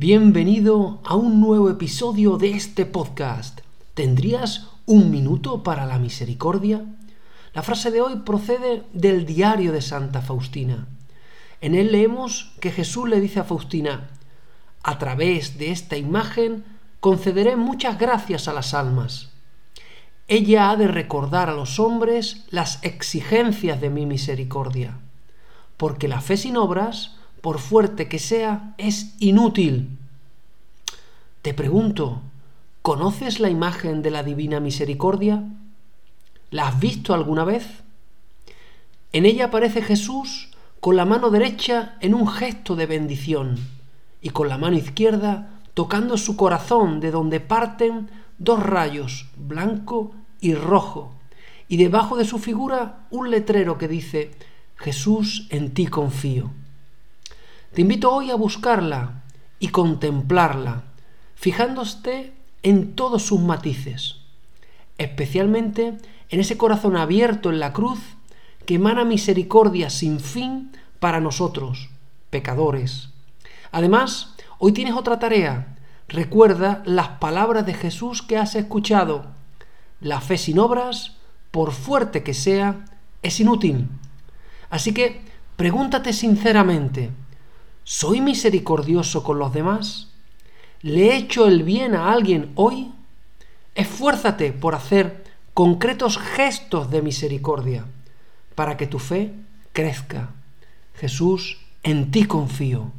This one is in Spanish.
Bienvenido a un nuevo episodio de este podcast. ¿Tendrías un minuto para la misericordia? La frase de hoy procede del diario de Santa Faustina. En él leemos que Jesús le dice a Faustina, a través de esta imagen concederé muchas gracias a las almas. Ella ha de recordar a los hombres las exigencias de mi misericordia, porque la fe sin obras por fuerte que sea, es inútil. Te pregunto, ¿conoces la imagen de la Divina Misericordia? ¿La has visto alguna vez? En ella aparece Jesús con la mano derecha en un gesto de bendición y con la mano izquierda tocando su corazón de donde parten dos rayos, blanco y rojo, y debajo de su figura un letrero que dice, Jesús, en ti confío. Te invito hoy a buscarla y contemplarla, fijándose en todos sus matices, especialmente en ese corazón abierto en la cruz que emana misericordia sin fin para nosotros, pecadores. Además, hoy tienes otra tarea. Recuerda las palabras de Jesús que has escuchado. La fe sin obras, por fuerte que sea, es inútil. Así que pregúntate sinceramente, ¿Soy misericordioso con los demás? ¿Le he hecho el bien a alguien hoy? Esfuérzate por hacer concretos gestos de misericordia para que tu fe crezca. Jesús, en ti confío.